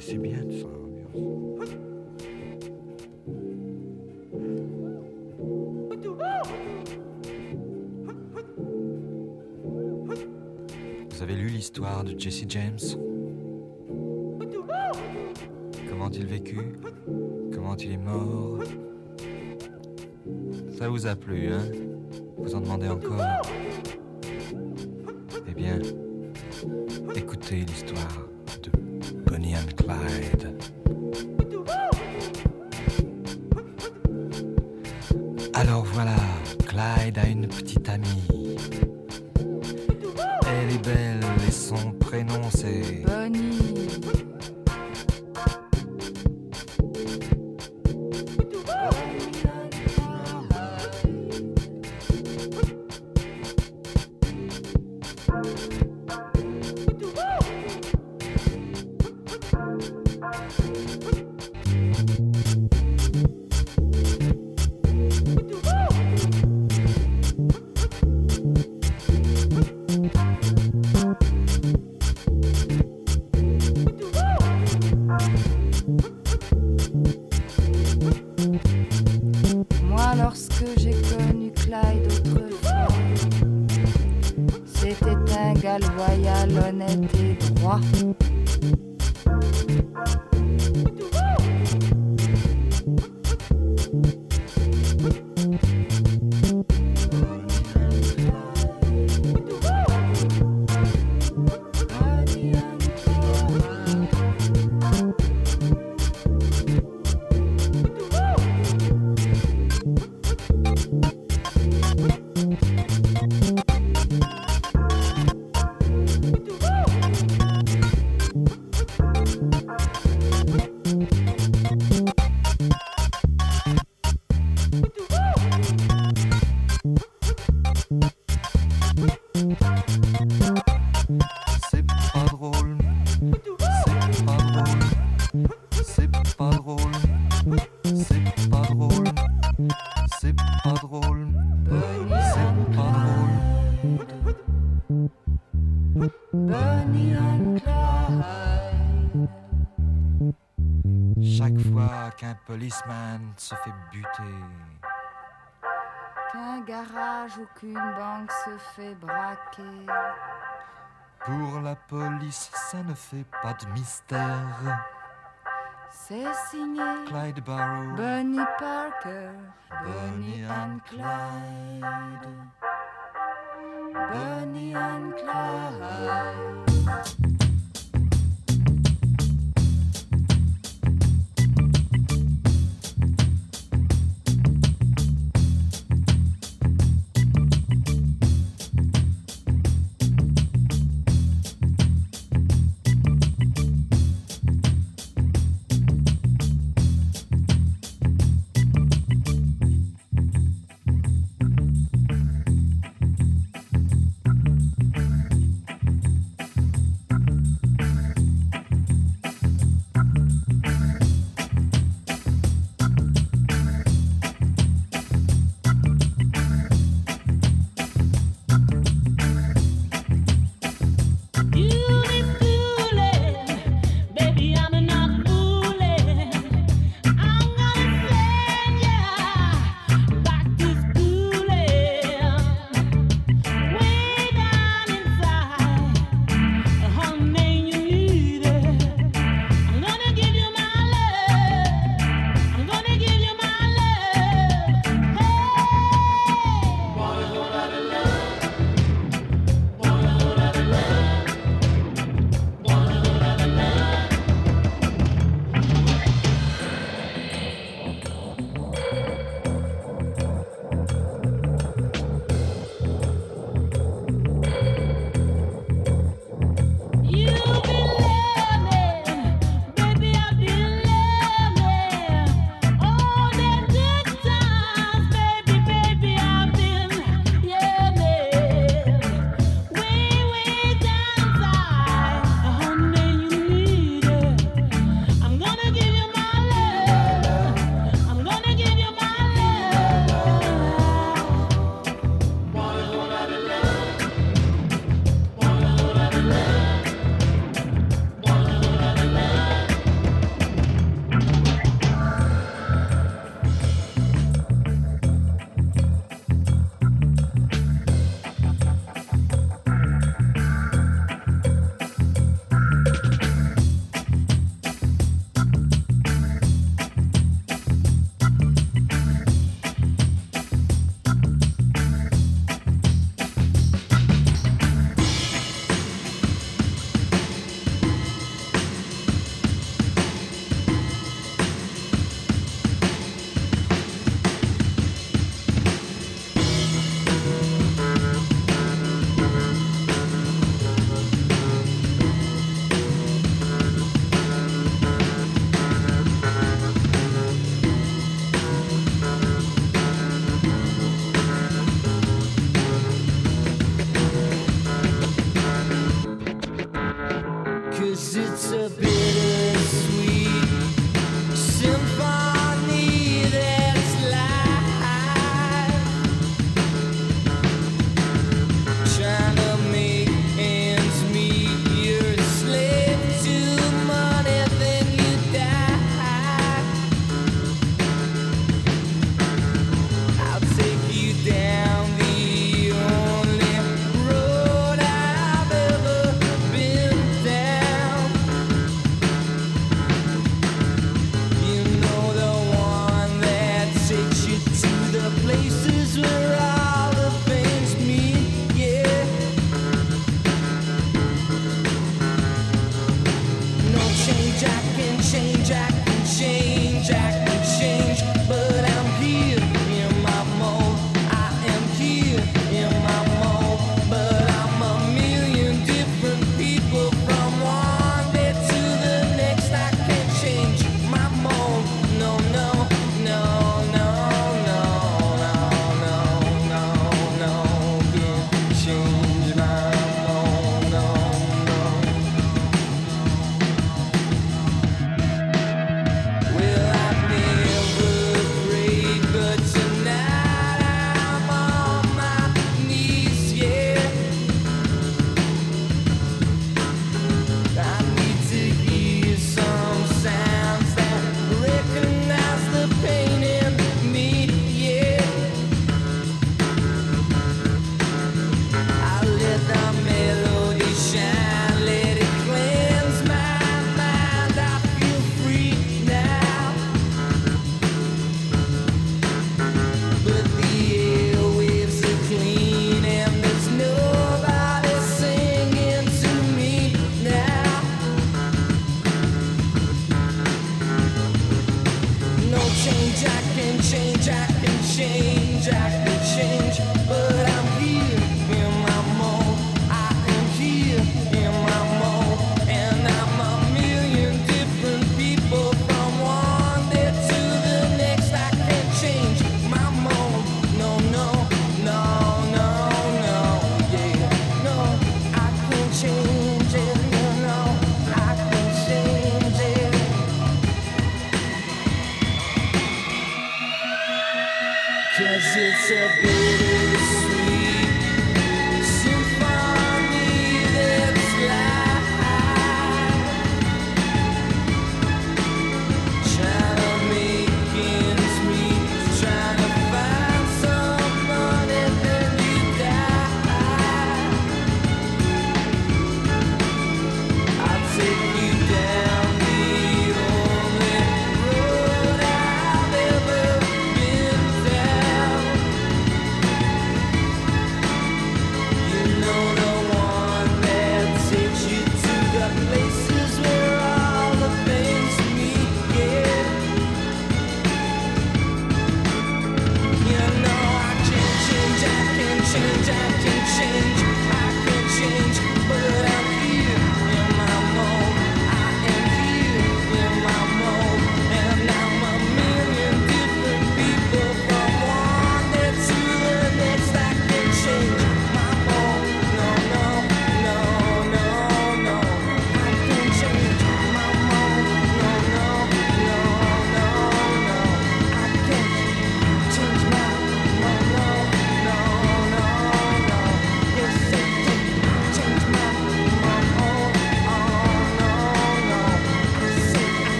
C'est bien de son ambiance. Vous avez lu l'histoire de Jesse James? Ça vous a plu, hein? Vous en demandez encore? Garage ou qu'une banque se fait braquer. pour la police, ça ne fait pas de mystère. C'est signé Clyde Barrow, Bonnie Parker, Bonnie and Clyde. Bonnie and Clyde.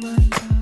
my God.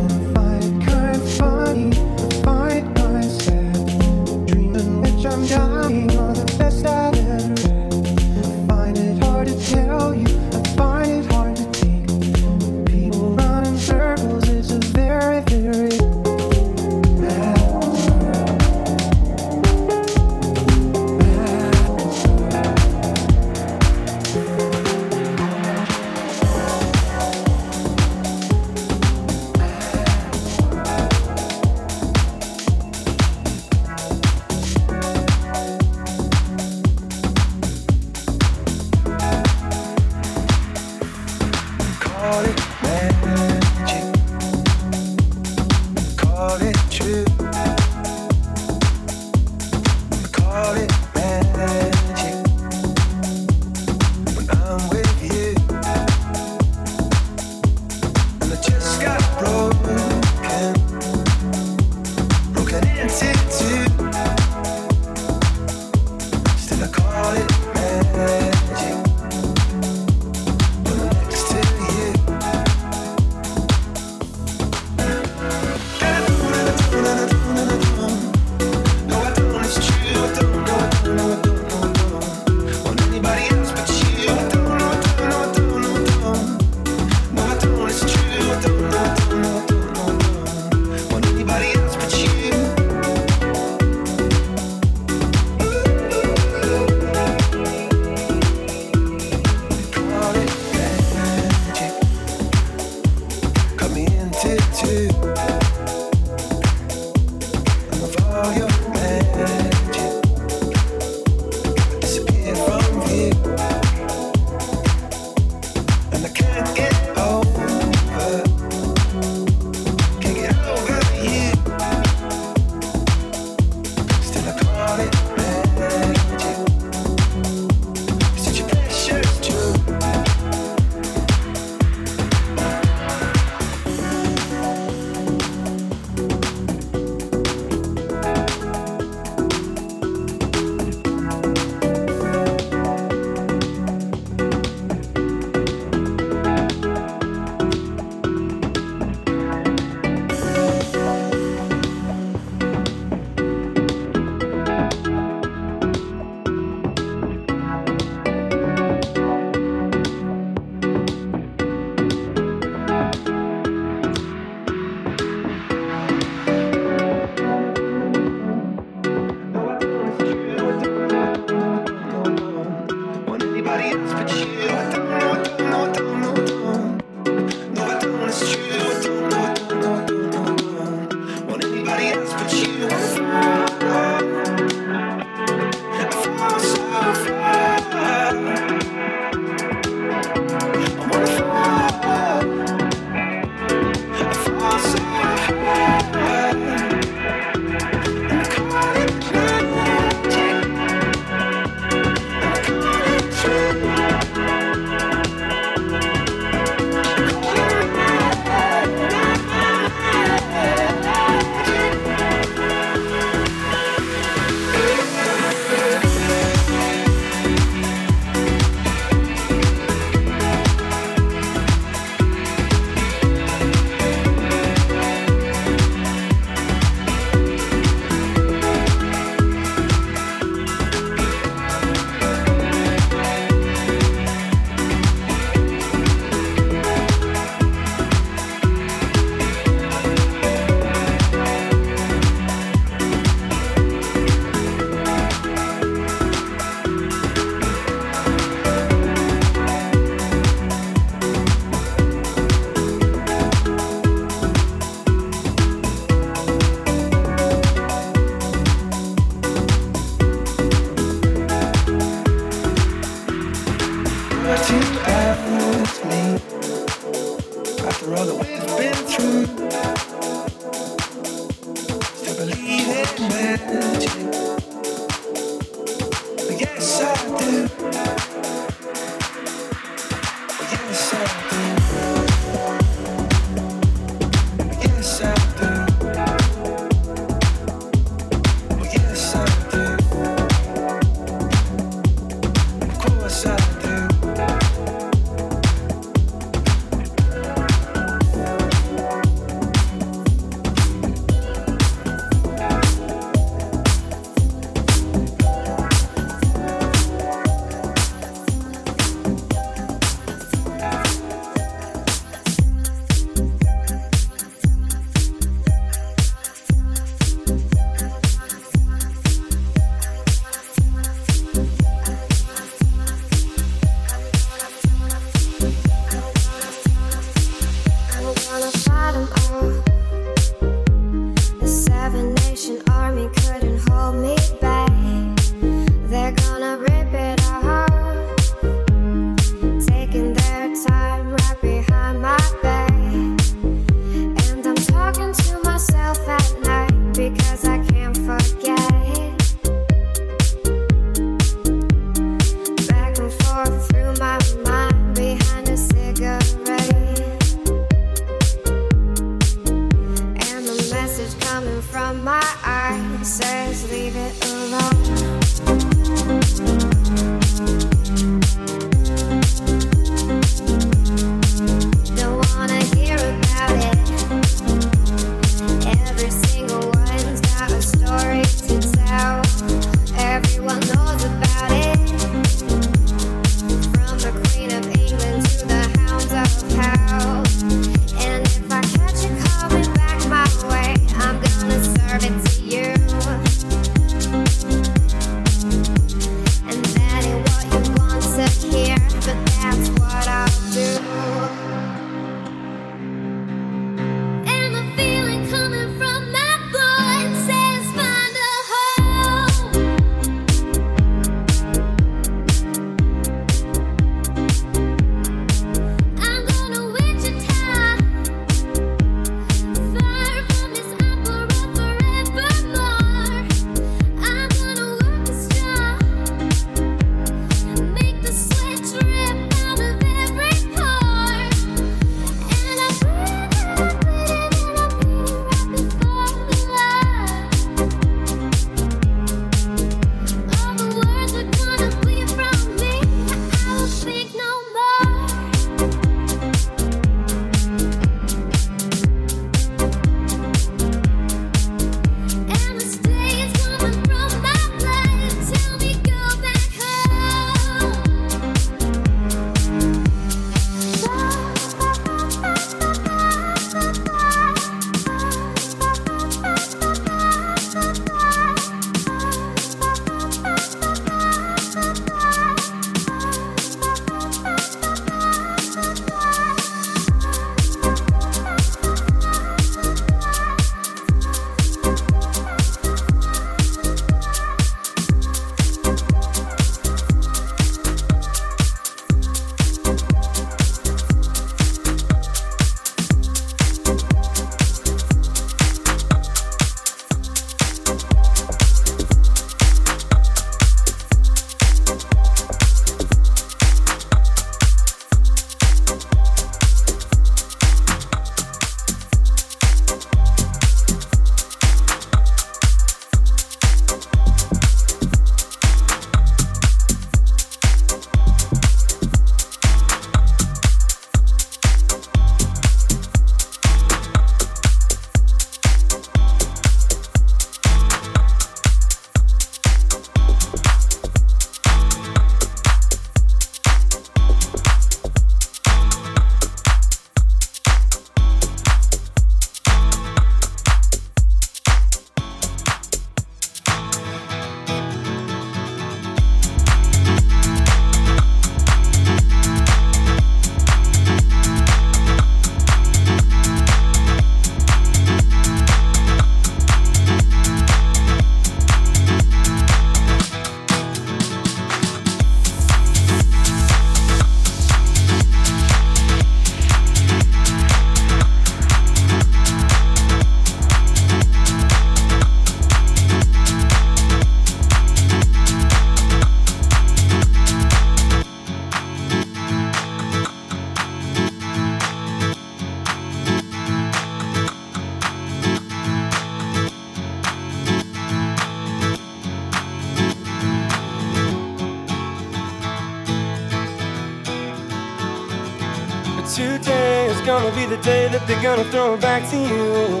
The they're gonna throw it back to you.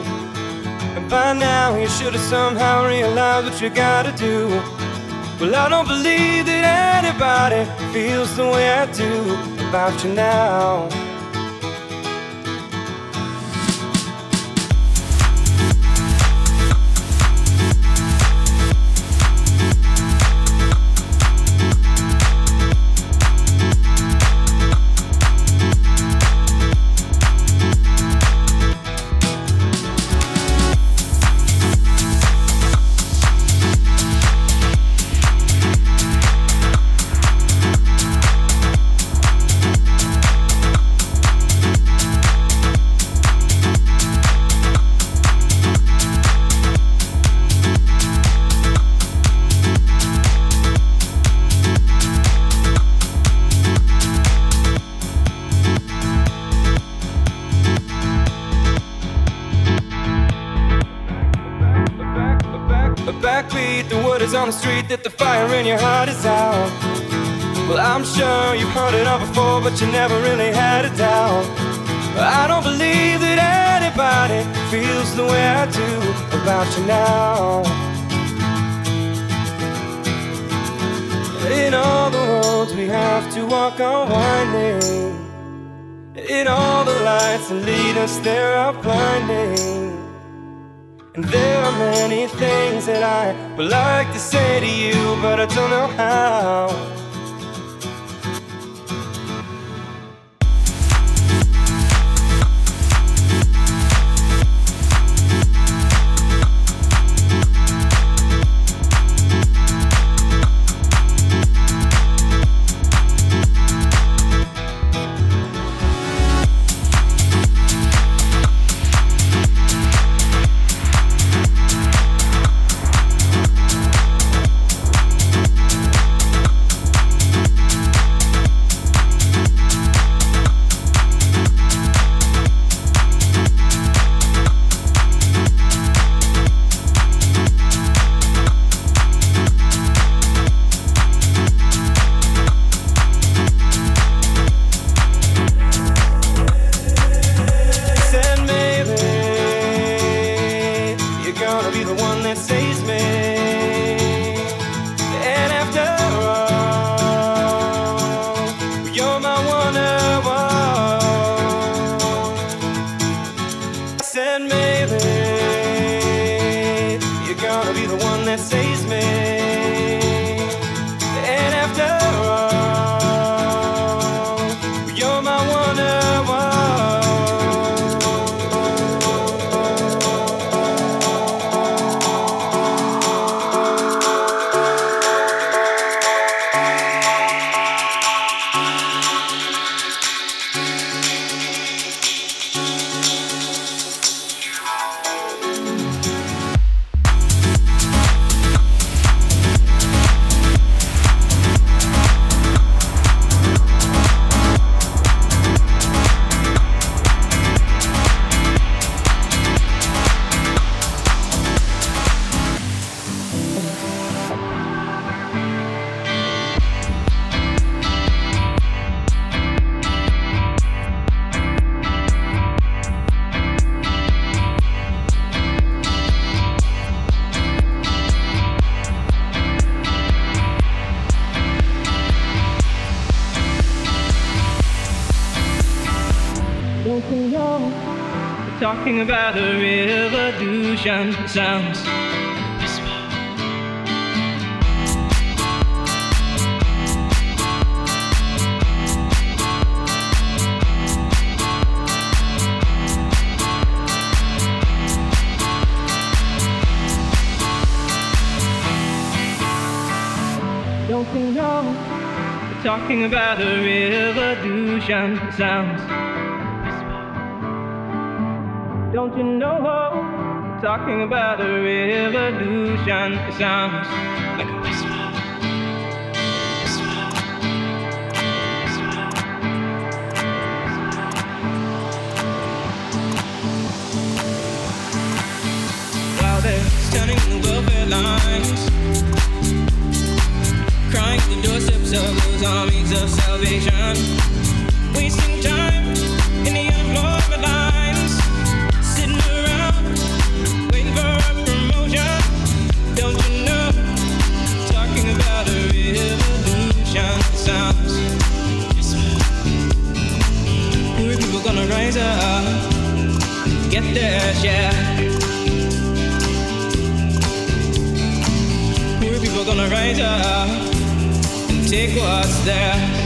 And by now, you should have somehow realized what you gotta do. Well, I don't believe that anybody feels the way I do about you now. But you never really had a doubt. I don't believe that anybody feels the way I do about you now. In all the roads we have to walk on winding. In all the lights that lead us there are blinding. And there are many things that I would like to say to you, but I don't know how. Talking about a revolution sounds. Don't you know? Talking about a revolution sounds. Don't you know? We're talking about a revolution. It sounds like a whisper. In the welfare lines, crying the doorsteps of those armies of salvation, treasure. Get their share. Poor people gonna rise up and take what's theirs.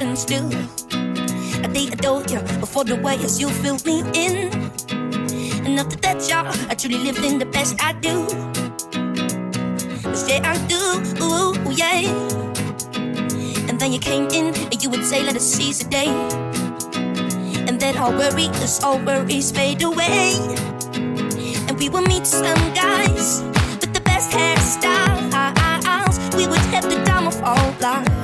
And still I did adore you before the way as you filled me in. And after that, y'all, I truly lived in the best I do. Cause yeah, I do, ooh, yeah. And then you came in and you would say, let us seize the day. And then all worries, all worries fade away. And we will meet some guys with the best hairstyles. We would have the time of our lives.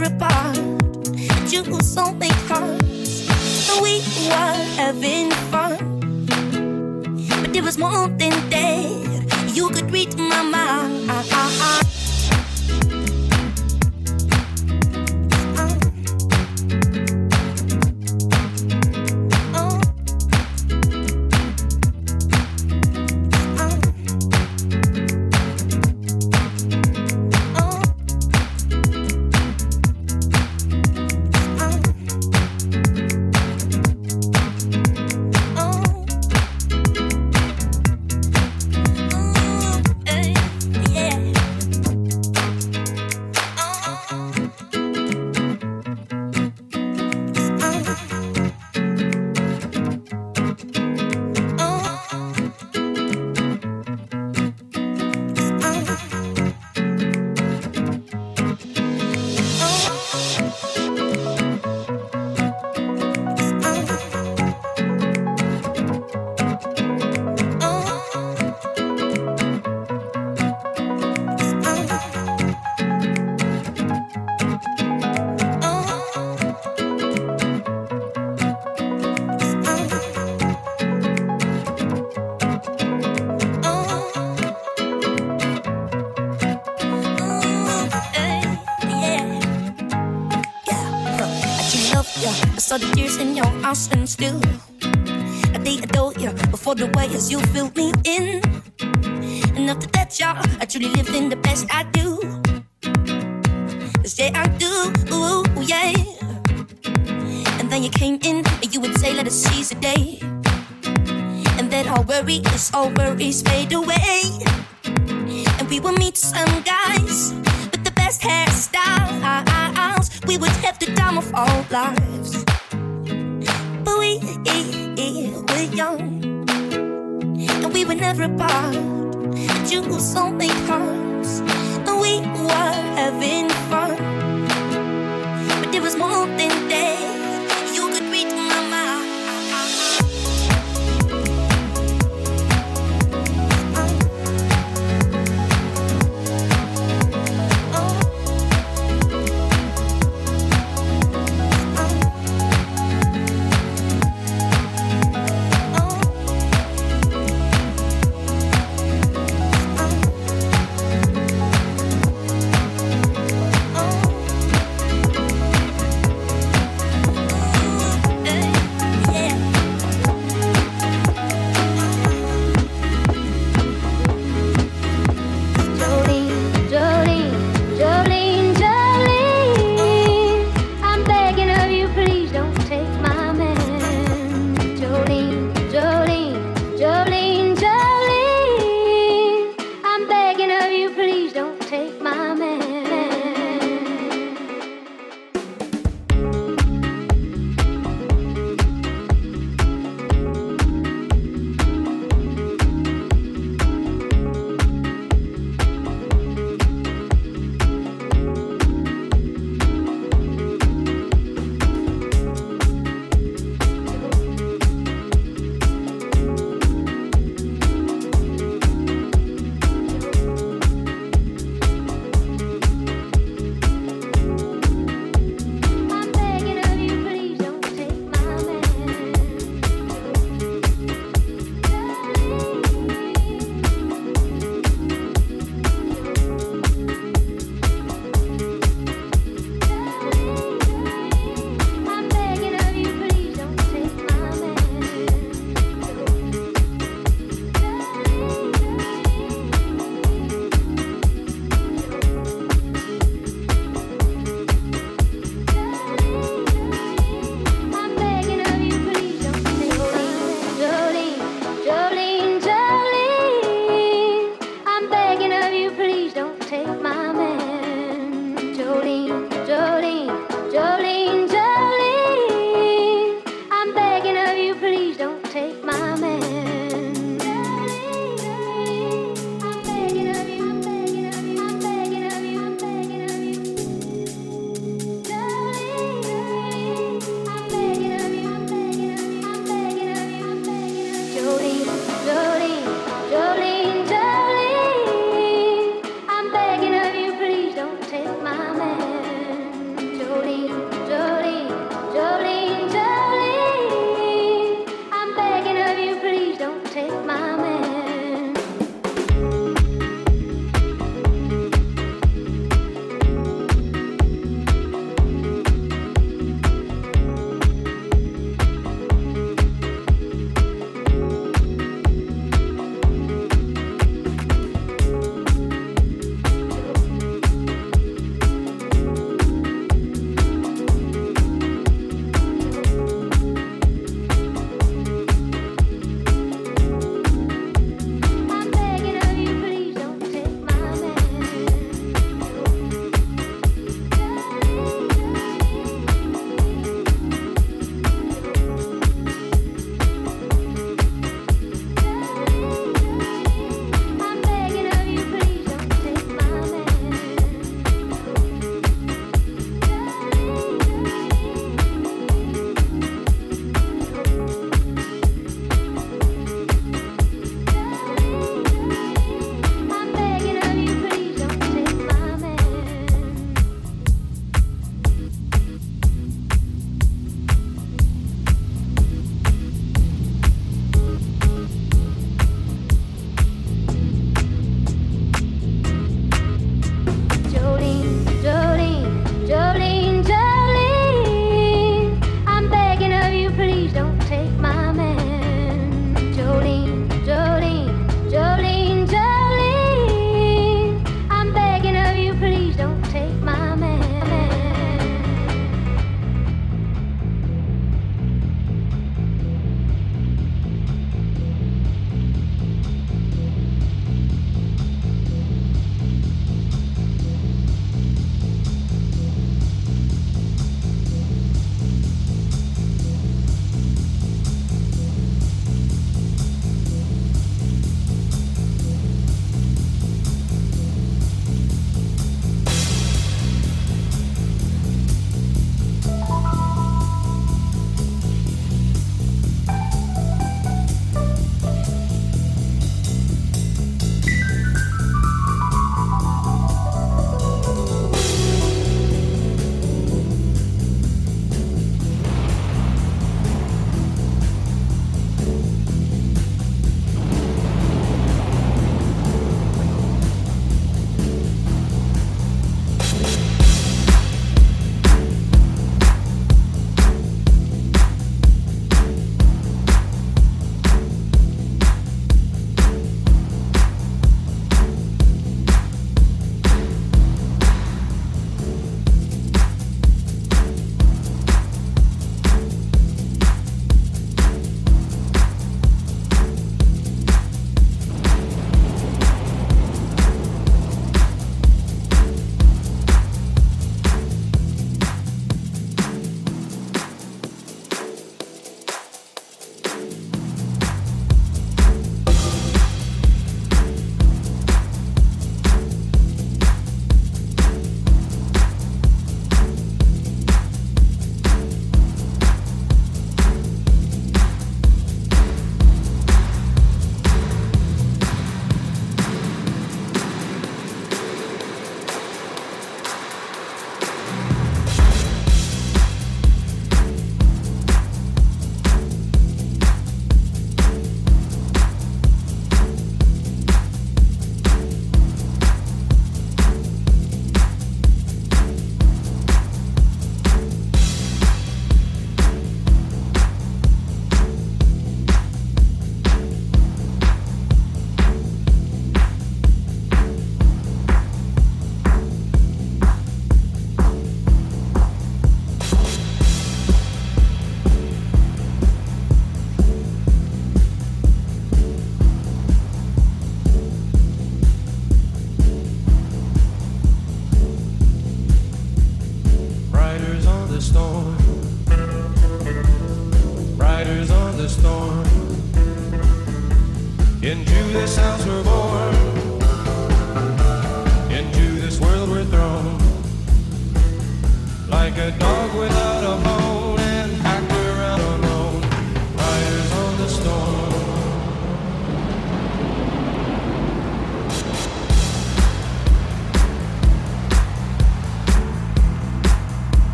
Apart. And you only cause. We were having fun. But there was more than that. You could read my mind. The tears in your eyes and still I did adore you before the way as you filled me in. And after that, y'all, I truly live in the best I do. Cause yeah, I do, ooh, yeah. And then you came in and you would say, let us seize the day. And then all worries, all worries fade away. And we will meet some guys with the best hairstyles. We would have the time of our lives. We're young. And we were never apart. You was only cause. And we were having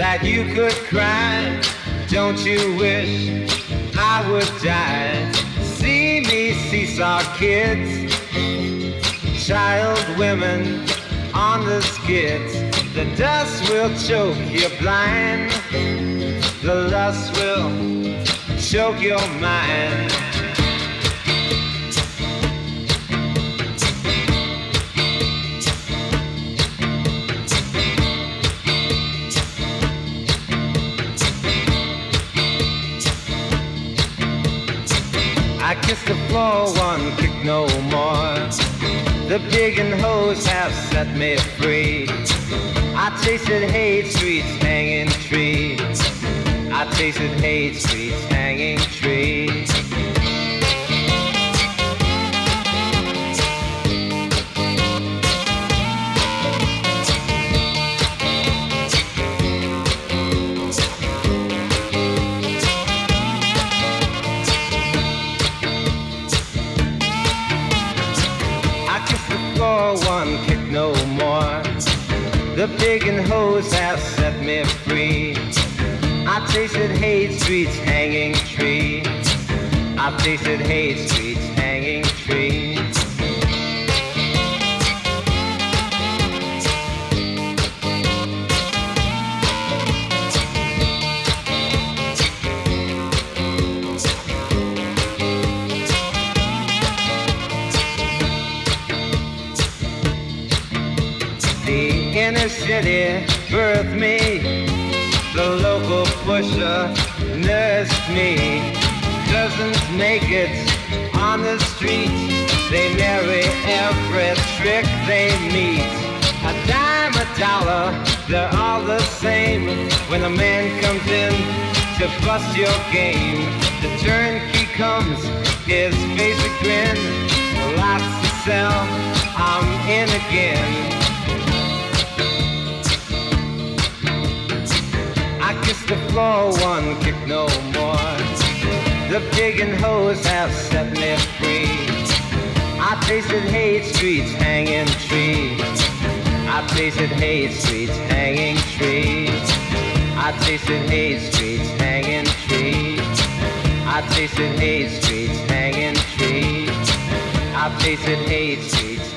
that you could cry? Don't you wish I would die? See me seesaw kids, child women on the skids. The dust will choke you blind. The lust will choke your mind. Floor, one kick no more. The big and hose have set me free. I tasted hate streets, hanging trees. I tasted hate streets, hanging trees. Hose have set me free. I tasted hate streets, hanging tree. I tasted hate The city birthed me. The local pusher nursed me. Cousins naked on the street. They marry every trick they meet. A dime, a dollar, they're all the same. When a man comes in to bust your game, the turnkey comes, his face a grin. Lots to sell, I'm in again. The floor, one kick no more. The pig and hose have set me free. I tasted hate streets, hanging trees. I tasted hate streets, hanging trees. I tasted hate streets, hanging trees. I tasted hate streets, hanging trees. I tasted hate streets,